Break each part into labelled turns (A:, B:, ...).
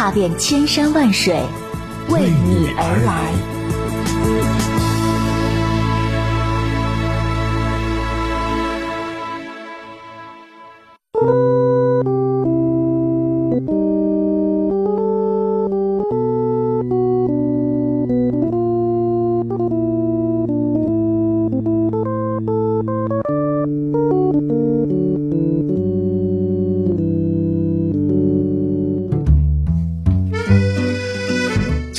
A: 踏遍千山万水，为你而来。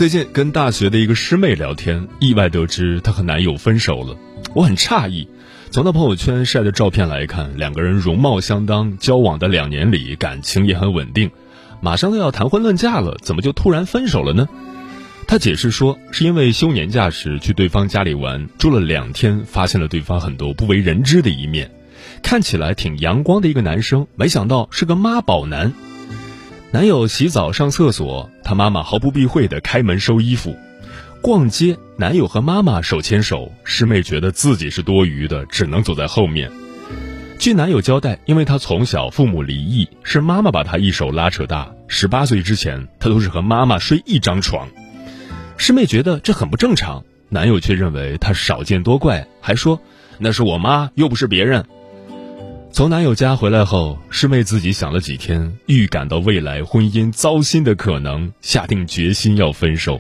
B: 最近跟大学的一个师妹聊天，意外得知她和男友分手了。我很诧异，从她朋友圈晒的照片来看，两个人容貌相当，交往的两年里感情也很稳定，马上都要谈婚论嫁了，怎么就突然分手了呢？她解释说，是因为休年假时去对方家里玩，住了两天，发现了对方很多不为人知的一面，看起来挺阳光的一个男生，没想到是个妈宝男。男友洗澡上厕所，他妈妈毫不避讳的开门收衣服；逛街，男友和妈妈手牵手，师妹觉得自己是多余的，只能走在后面。据男友交代，因为他从小父母离异，是妈妈把他一手拉扯大。十八岁之前，他都是和妈妈睡一张床。师妹觉得这很不正常，男友却认为他少见多怪，还说那是我妈，又不是别人。从男友家回来后，师妹自己想了几天，预感到未来婚姻糟心的可能，下定决心要分手。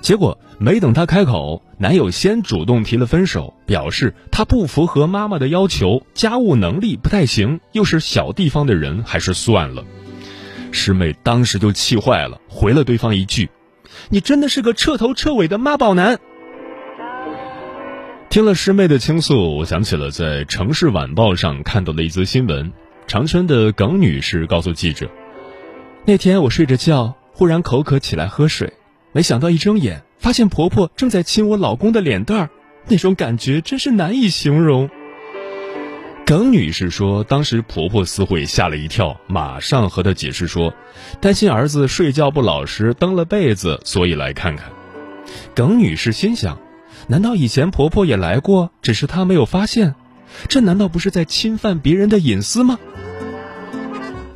B: 结果没等她开口，男友先主动提了分手，表示他不符合妈妈的要求，家务能力不太行，又是小地方的人，还是算了。师妹当时就气坏了，回了对方一句：“你真的是个彻头彻尾的妈宝男。”听了师妹的倾诉，我想起了在《城市晚报》上看到的一则新闻。长春的耿女士告诉记者：“那天我睡着觉，忽然口渴起来喝水，没想到一睁眼，发现婆婆正在亲我老公的脸蛋儿，那种感觉真是难以形容。”耿女士说，当时婆婆似乎也吓了一跳，马上和她解释说，担心儿子睡觉不老实，蹬了被子，所以来看看。耿女士心想。难道以前婆婆也来过，只是她没有发现？这难道不是在侵犯别人的隐私吗？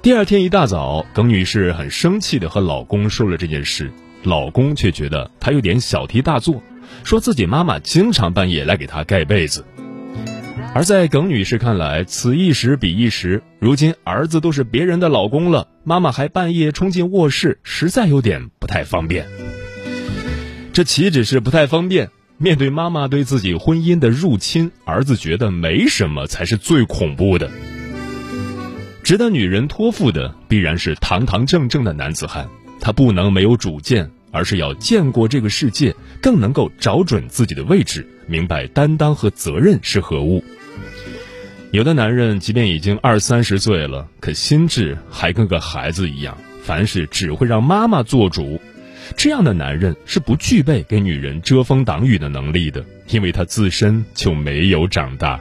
B: 第二天一大早，耿女士很生气的和老公说了这件事，老公却觉得她有点小题大做，说自己妈妈经常半夜来给她盖被子。而在耿女士看来，此一时彼一时，如今儿子都是别人的老公了，妈妈还半夜冲进卧室，实在有点不太方便。这岂止是不太方便？面对妈妈对自己婚姻的入侵，儿子觉得没什么才是最恐怖的。值得女人托付的必然是堂堂正正的男子汉，他不能没有主见，而是要见过这个世界，更能够找准自己的位置，明白担当和责任是何物。有的男人即便已经二三十岁了，可心智还跟个孩子一样，凡事只会让妈妈做主。这样的男人是不具备给女人遮风挡雨的能力的，因为他自身就没有长大。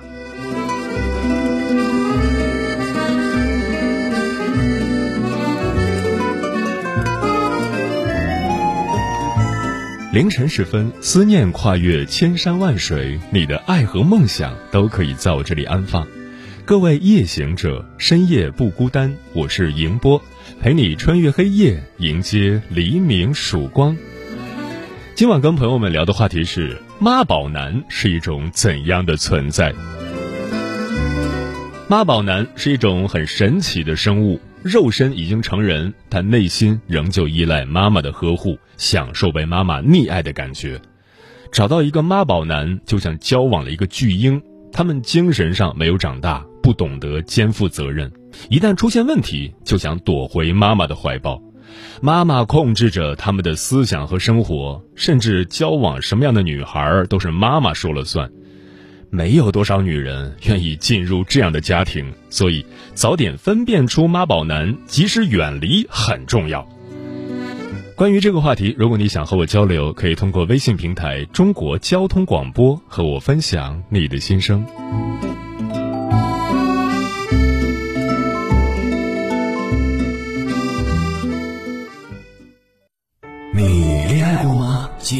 B: 凌晨时分，思念跨越千山万水，你的爱和梦想都可以在我这里安放。各位夜行者，深夜不孤单，我是迎波。陪你穿越黑夜，迎接黎明曙光。今晚跟朋友们聊的话题是：妈宝男是一种怎样的存在？妈宝男是一种很神奇的生物，肉身已经成人，但内心仍旧依赖妈妈的呵护，享受被妈妈溺爱的感觉。找到一个妈宝男，就像交往了一个巨婴，他们精神上没有长大，不懂得肩负责任。一旦出现问题，就想躲回妈妈的怀抱，妈妈控制着他们的思想和生活，甚至交往什么样的女孩都是妈妈说了算。没有多少女人愿意进入这样的家庭，所以早点分辨出妈宝男，及时远离很重要。关于这个话题，如果你想和我交流，可以通过微信平台“中国交通广播”和我分享你的心声。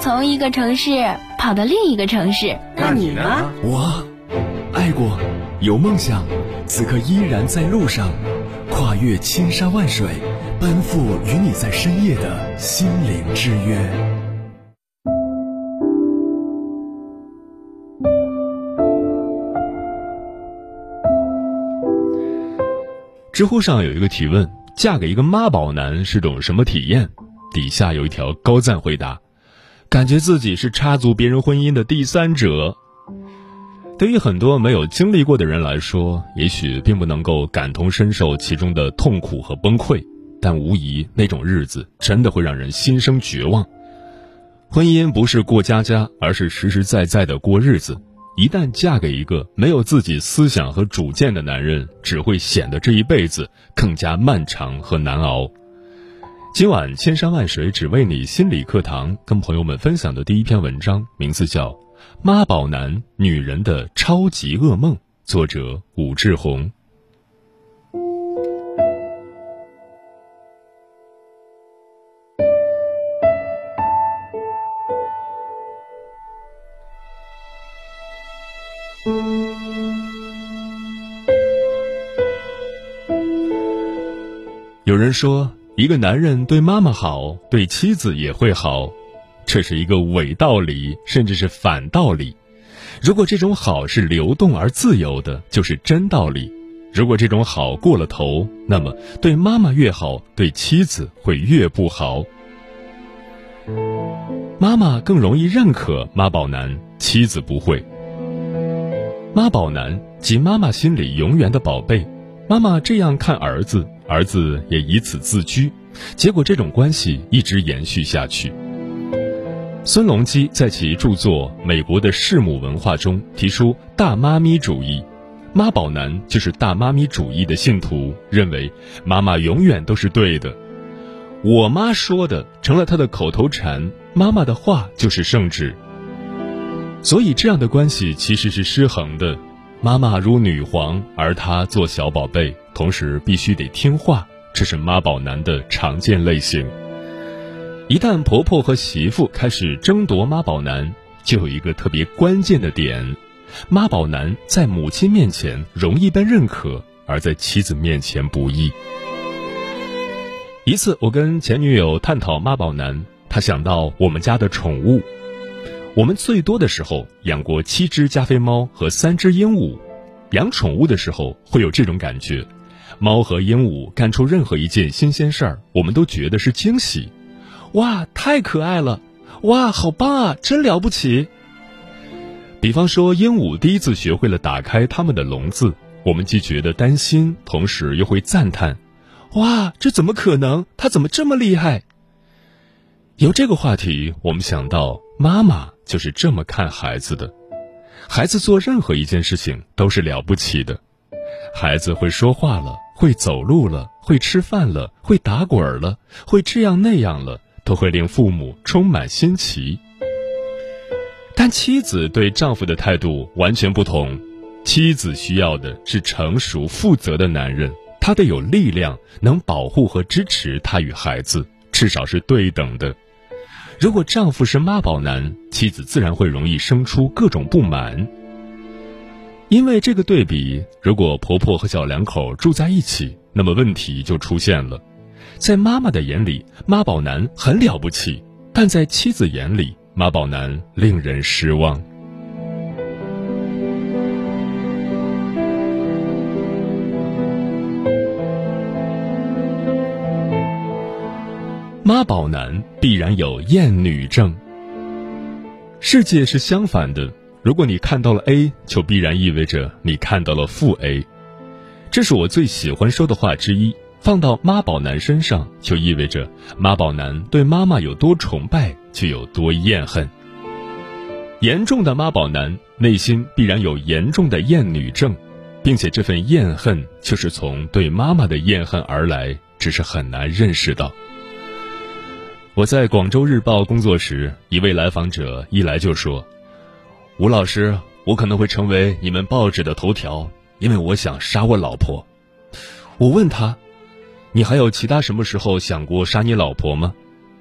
A: 从一个城市跑到另一个城市。
C: 那你呢？
D: 我爱过，有梦想，此刻依然在路上，跨越千山万水，奔赴与你在深夜的心灵之约。
B: 知乎上有一个提问：嫁给一个妈宝男是种什么体验？底下有一条高赞回答：感觉自己是插足别人婚姻的第三者。对于很多没有经历过的人来说，也许并不能够感同身受其中的痛苦和崩溃，但无疑那种日子真的会让人心生绝望。婚姻不是过家家，而是实实在在的过日子。一旦嫁给一个没有自己思想和主见的男人，只会显得这一辈子更加漫长和难熬。今晚千山万水只为你心理课堂，跟朋友们分享的第一篇文章，名字叫《妈宝男：女人的超级噩梦》，作者武志红。有人说，一个男人对妈妈好，对妻子也会好，这是一个伪道理，甚至是反道理。如果这种好是流动而自由的，就是真道理；如果这种好过了头，那么对妈妈越好，对妻子会越不好。妈妈更容易认可妈宝男，妻子不会。妈宝男即妈妈心里永远的宝贝，妈妈这样看儿子，儿子也以此自居，结果这种关系一直延续下去。孙隆基在其著作《美国的弑母文化》中提出“大妈咪主义”，妈宝男就是大妈咪主义的信徒，认为妈妈永远都是对的。我妈说的成了他的口头禅，妈妈的话就是圣旨。所以这样的关系其实是失衡的，妈妈如女皇，而他做小宝贝，同时必须得听话，这是妈宝男的常见类型。一旦婆婆和媳妇开始争夺妈宝男，就有一个特别关键的点：妈宝男在母亲面前容易被认可，而在妻子面前不易。一次，我跟前女友探讨妈宝男，她想到我们家的宠物。我们最多的时候养过七只加菲猫和三只鹦鹉。养宠物的时候会有这种感觉：猫和鹦鹉干出任何一件新鲜事儿，我们都觉得是惊喜。哇，太可爱了！哇，好棒啊，真了不起！比方说，鹦鹉第一次学会了打开它们的笼子，我们既觉得担心，同时又会赞叹。哇，这怎么可能？它怎么这么厉害？由这个话题，我们想到妈妈就是这么看孩子的。孩子做任何一件事情都是了不起的。孩子会说话了，会走路了，会吃饭了，会打滚了，会这样那样了，都会令父母充满新奇。但妻子对丈夫的态度完全不同。妻子需要的是成熟负责的男人。他得有力量，能保护和支持他与孩子，至少是对等的。如果丈夫是妈宝男，妻子自然会容易生出各种不满。因为这个对比，如果婆婆和小两口住在一起，那么问题就出现了。在妈妈的眼里，妈宝男很了不起，但在妻子眼里，妈宝男令人失望。妈宝男必然有厌女症。世界是相反的，如果你看到了 A，就必然意味着你看到了负 A。这是我最喜欢说的话之一。放到妈宝男身上，就意味着妈宝男对妈妈有多崇拜，就有多厌恨。严重的妈宝男内心必然有严重的厌女症，并且这份厌恨就是从对妈妈的厌恨而来，只是很难认识到。我在广州日报工作时，一位来访者一来就说：“吴老师，我可能会成为你们报纸的头条，因为我想杀我老婆。”我问他。你还有其他什么时候想过杀你老婆吗？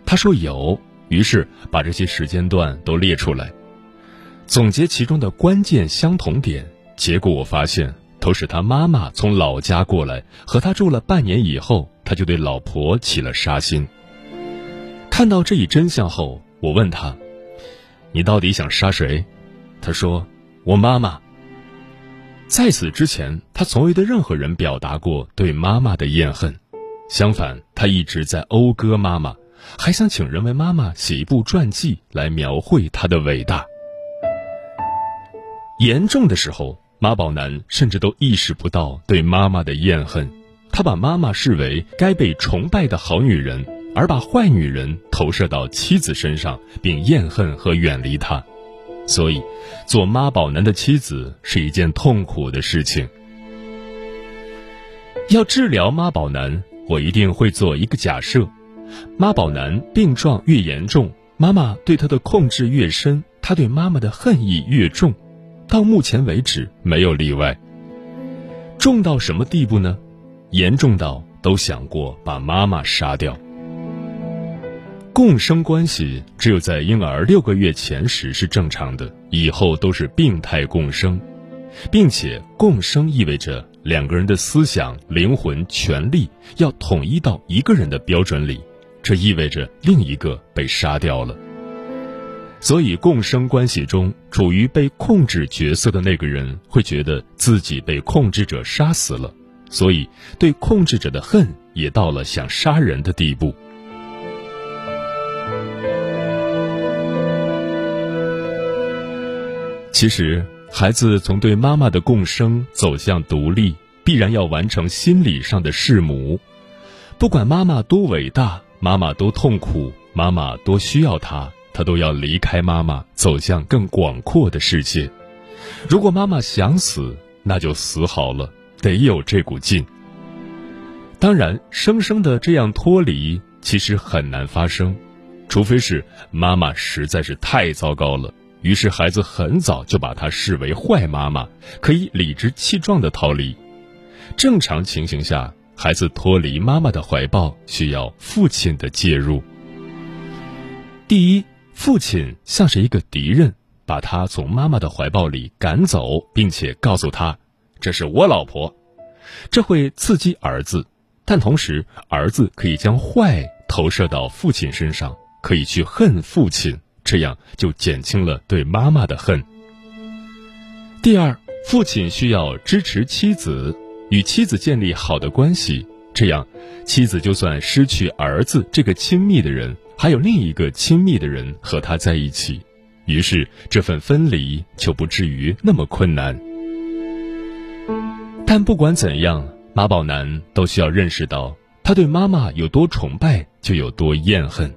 B: 他说有，于是把这些时间段都列出来，总结其中的关键相同点。结果我发现，都是他妈妈从老家过来和他住了半年以后，他就对老婆起了杀心。看到这一真相后，我问他：“你到底想杀谁？”他说：“我妈妈。”在此之前，他从未对任何人表达过对妈妈的怨恨。相反，他一直在讴歌妈妈，还想请人为妈妈写一部传记来描绘她的伟大。严重的时候，妈宝男甚至都意识不到对妈妈的怨恨，他把妈妈视为该被崇拜的好女人，而把坏女人投射到妻子身上，并厌恨和远离她。所以，做妈宝男的妻子是一件痛苦的事情。要治疗妈宝男。我一定会做一个假设：妈宝男病状越严重，妈妈对他的控制越深，他对妈妈的恨意越重。到目前为止，没有例外。重到什么地步呢？严重到都想过把妈妈杀掉。共生关系只有在婴儿六个月前时是正常的，以后都是病态共生，并且共生意味着。两个人的思想、灵魂、权利要统一到一个人的标准里，这意味着另一个被杀掉了。所以，共生关系中处于被控制角色的那个人会觉得自己被控制者杀死了，所以对控制者的恨也到了想杀人的地步。其实。孩子从对妈妈的共生走向独立，必然要完成心理上的弑母。不管妈妈多伟大，妈妈多痛苦，妈妈多需要他，他都要离开妈妈，走向更广阔的世界。如果妈妈想死，那就死好了，得有这股劲。当然，生生的这样脱离，其实很难发生，除非是妈妈实在是太糟糕了。于是，孩子很早就把她视为坏妈妈，可以理直气壮的逃离。正常情形下，孩子脱离妈妈的怀抱需要父亲的介入。第一，父亲像是一个敌人，把他从妈妈的怀抱里赶走，并且告诉他：“这是我老婆。”这会刺激儿子，但同时，儿子可以将坏投射到父亲身上，可以去恨父亲。这样就减轻了对妈妈的恨。第二，父亲需要支持妻子，与妻子建立好的关系，这样妻子就算失去儿子这个亲密的人，还有另一个亲密的人和他在一起，于是这份分离就不至于那么困难。但不管怎样，妈宝男都需要认识到，他对妈妈有多崇拜，就有多厌恨。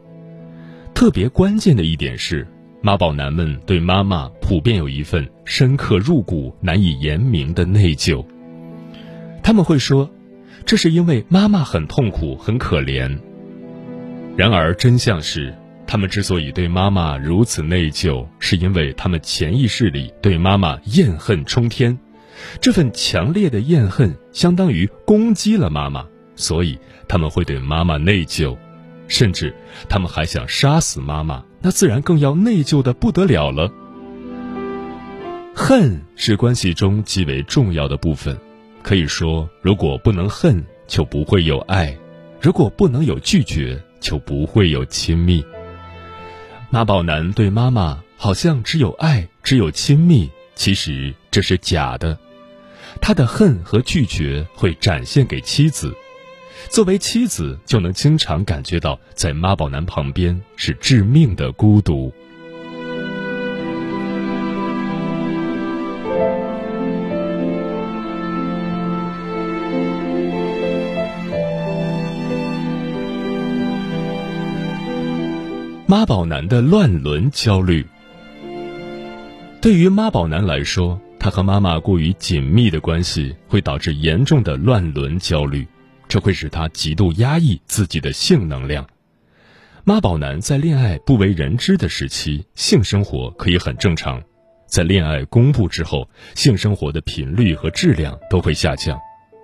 B: 特别关键的一点是，妈宝男们对妈妈普遍有一份深刻入骨、难以言明的内疚。他们会说，这是因为妈妈很痛苦、很可怜。然而真相是，他们之所以对妈妈如此内疚，是因为他们潜意识里对妈妈怨恨冲天，这份强烈的怨恨相当于攻击了妈妈，所以他们会对妈妈内疚。甚至，他们还想杀死妈妈，那自然更要内疚的不得了了。恨是关系中极为重要的部分，可以说，如果不能恨，就不会有爱；如果不能有拒绝，就不会有亲密。妈宝男对妈妈好像只有爱，只有亲密，其实这是假的。他的恨和拒绝会展现给妻子。作为妻子就能经常感觉到在妈宝男旁边是致命的孤独。妈宝男的乱伦焦虑。对于妈宝男来说他和妈妈过于紧密的关系会导致严重的乱伦焦虑。这会使他极度压抑自己的性能量。妈宝男在恋爱不为人知的时期，性生活可以很正常；在恋爱公布之后，性生活的频率和质量都会下降，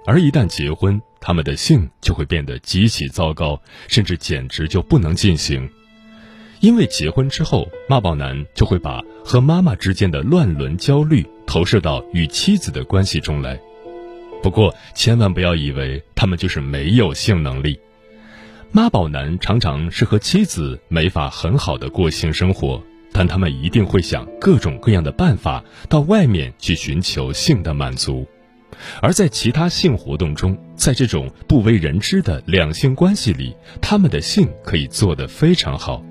B: 而一旦结婚，他们的性就会变得极其糟糕，甚至简直就不能进行。因为结婚之后，妈宝男就会把和妈妈之间的乱伦焦虑投射到与妻子的关系中来。不过，千万不要以为他们就是没有性能力。妈宝男常常是和妻子没法很好的过性生活，但他们一定会想各种各样的办法到外面去寻求性的满足，而在其他性活动中，在这种不为人知的两性关系里，他们的性可以做得非常好。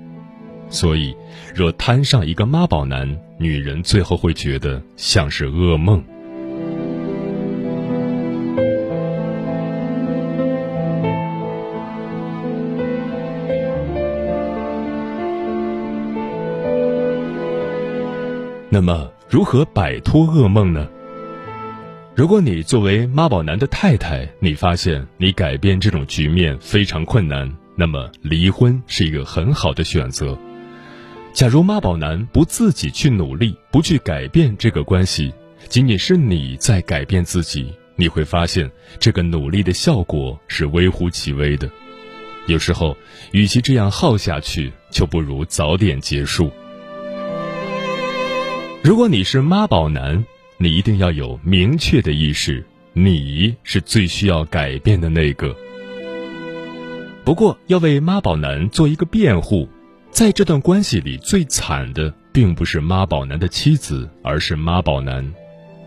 B: 所以，若摊上一个妈宝男，女人最后会觉得像是噩梦。那么，如何摆脱噩梦呢？如果你作为妈宝男的太太，你发现你改变这种局面非常困难，那么离婚是一个很好的选择。假如妈宝男不自己去努力，不去改变这个关系，仅仅是你在改变自己，你会发现这个努力的效果是微乎其微的。有时候，与其这样耗下去，就不如早点结束。如果你是妈宝男，你一定要有明确的意识，你是最需要改变的那个。不过，要为妈宝男做一个辩护，在这段关系里，最惨的并不是妈宝男的妻子，而是妈宝男，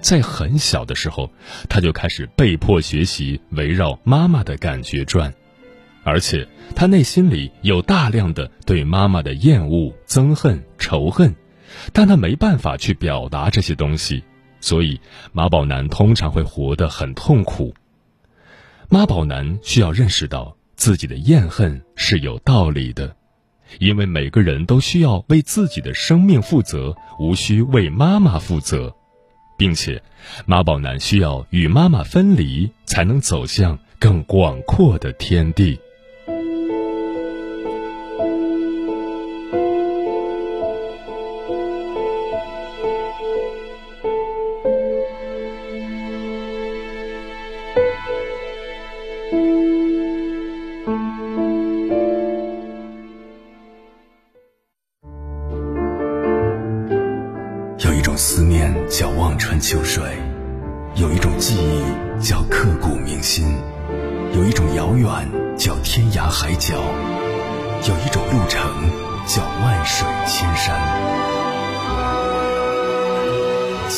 B: 在很小的时候，他就开始被迫学习围绕妈妈的感觉转，而且他内心里有大量的对妈妈的厌恶、憎恨、仇恨。但他没办法去表达这些东西，所以妈宝男通常会活得很痛苦。妈宝男需要认识到自己的怨恨是有道理的，因为每个人都需要为自己的生命负责，无需为妈妈负责，并且妈宝男需要与妈妈分离，才能走向更广阔的天地。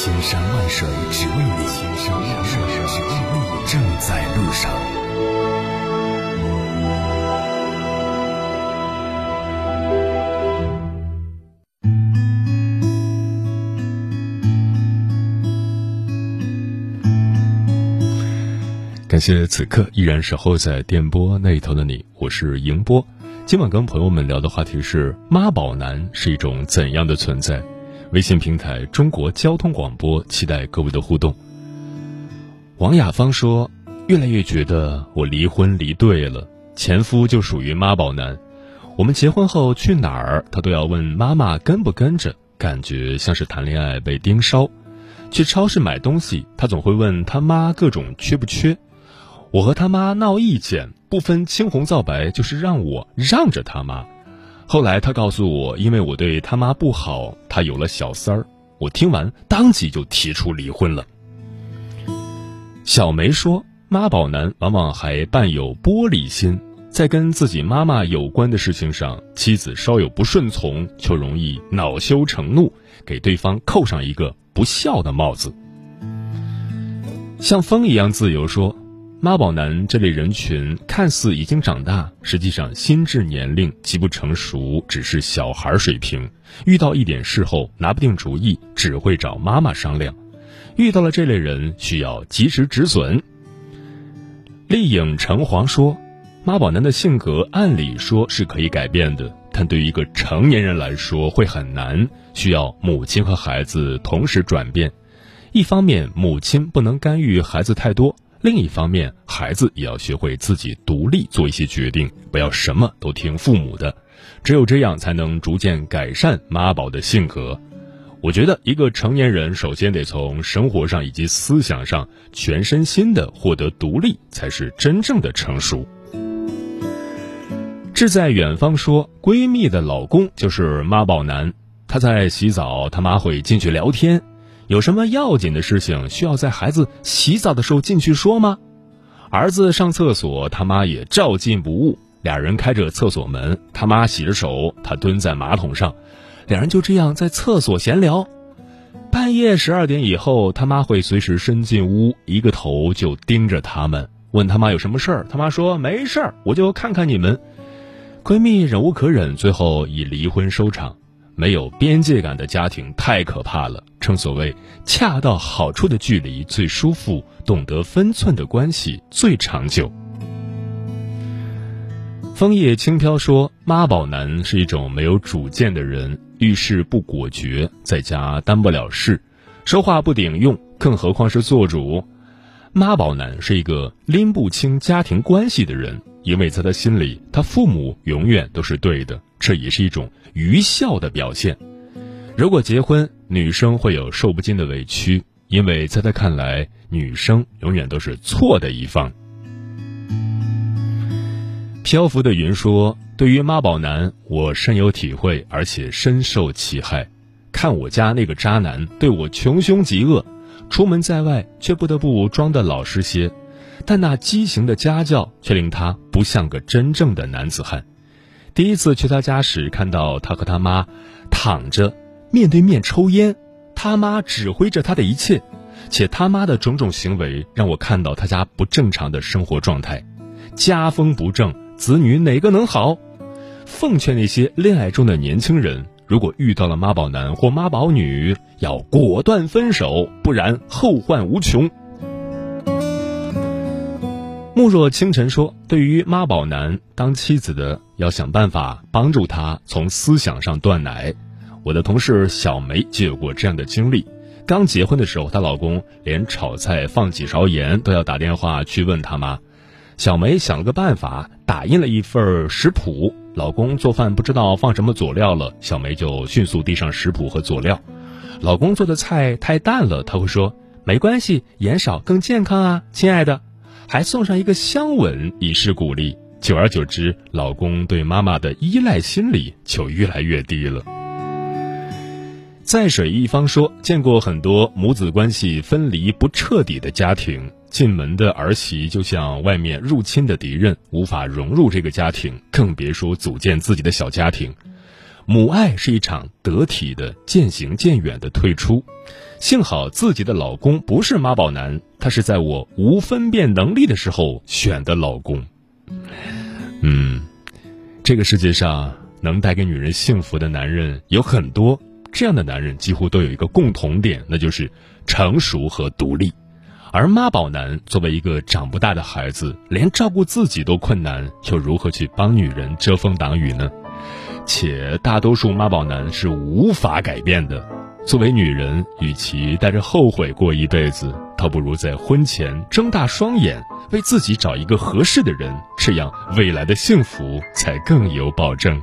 D: 千山万水只为你，千山万水只为你，正在路上。
B: 感谢此刻依然守候在电波那一头的你，我是迎波。今晚跟朋友们聊的话题是妈宝男是一种怎样的存在？微信平台中国交通广播，期待各位的互动。王雅芳说：“越来越觉得我离婚离对了，前夫就属于妈宝男。我们结婚后去哪儿，他都要问妈妈跟不跟着，感觉像是谈恋爱被盯梢。去超市买东西，他总会问他妈各种缺不缺。”我和他妈闹意见，不分青红皂白，就是让我让着他妈。后来他告诉我，因为我对他妈不好，他有了小三儿。我听完，当即就提出离婚了。小梅说，妈宝男往往还伴有玻璃心，在跟自己妈妈有关的事情上，妻子稍有不顺从，就容易恼羞成怒，给对方扣上一个不孝的帽子。像风一样自由说。妈宝男这类人群看似已经长大，实际上心智年龄极不成熟，只是小孩水平。遇到一点事后拿不定主意，只会找妈妈商量。遇到了这类人，需要及时止损。丽影橙黄说：“妈宝男的性格按理说是可以改变的，但对于一个成年人来说会很难，需要母亲和孩子同时转变。一方面，母亲不能干预孩子太多；另一方面，孩子也要学会自己独立做一些决定，不要什么都听父母的。只有这样，才能逐渐改善妈宝的性格。我觉得，一个成年人首先得从生活上以及思想上全身心的获得独立，才是真正的成熟。志在远方说，闺蜜的老公就是妈宝男。他在洗澡，他妈会进去聊天。有什么要紧的事情需要在孩子洗澡的时候进去说吗？儿子上厕所，他妈也照进不误。俩人开着厕所门，他妈洗着手，他蹲在马桶上。两人就这样在厕所闲聊，半夜十二点以后，他妈会随时伸进屋，一个头就盯着他们，问他妈有什么事儿。他妈说没事儿，我就看看你们。闺蜜忍无可忍，最后以离婚收场。没有边界感的家庭太可怕了。正所谓，恰到好处的距离最舒服，懂得分寸的关系最长久。枫叶轻飘说：“妈宝男是一种没有主见的人，遇事不果决，在家担不了事，说话不顶用，更何况是做主。妈宝男是一个拎不清家庭关系的人，因为在他心里，他父母永远都是对的，这也是一种愚孝的表现。如果结婚，女生会有受不尽的委屈，因为在他看来，女生永远都是错的一方。”漂浮的云说：“对于妈宝男，我深有体会，而且深受其害。看我家那个渣男对我穷凶极恶，出门在外却不得不装得老实些，但那畸形的家教却令他不像个真正的男子汉。第一次去他家时，看到他和他妈躺着面对面抽烟，他妈指挥着他的一切，且他妈的种种行为让我看到他家不正常的生活状态，家风不正。”子女哪个能好？奉劝那些恋爱中的年轻人，如果遇到了妈宝男或妈宝女，要果断分手，不然后患无穷。慕若清晨说：“对于妈宝男，当妻子的要想办法帮助他从思想上断奶。”我的同事小梅就有过这样的经历。刚结婚的时候，她老公连炒菜放几勺盐都要打电话去问他妈。小梅想了个办法，打印了一份食谱。老公做饭不知道放什么佐料了，小梅就迅速递上食谱和佐料。老公做的菜太淡了，他会说：“没关系，盐少更健康啊，亲爱的。”还送上一个香吻以示鼓励。久而久之，老公对妈妈的依赖心理就越来越低了。在水一方说，见过很多母子关系分离不彻底的家庭。进门的儿媳就像外面入侵的敌人，无法融入这个家庭，更别说组建自己的小家庭。母爱是一场得体的渐行渐远的退出。幸好自己的老公不是妈宝男，他是在我无分辨能力的时候选的老公。嗯，这个世界上能带给女人幸福的男人有很多，这样的男人几乎都有一个共同点，那就是成熟和独立。而妈宝男作为一个长不大的孩子，连照顾自己都困难，又如何去帮女人遮风挡雨呢？且大多数妈宝男是无法改变的。作为女人，与其带着后悔过一辈子，倒不如在婚前睁大双眼，为自己找一个合适的人，这样未来的幸福才更有保证。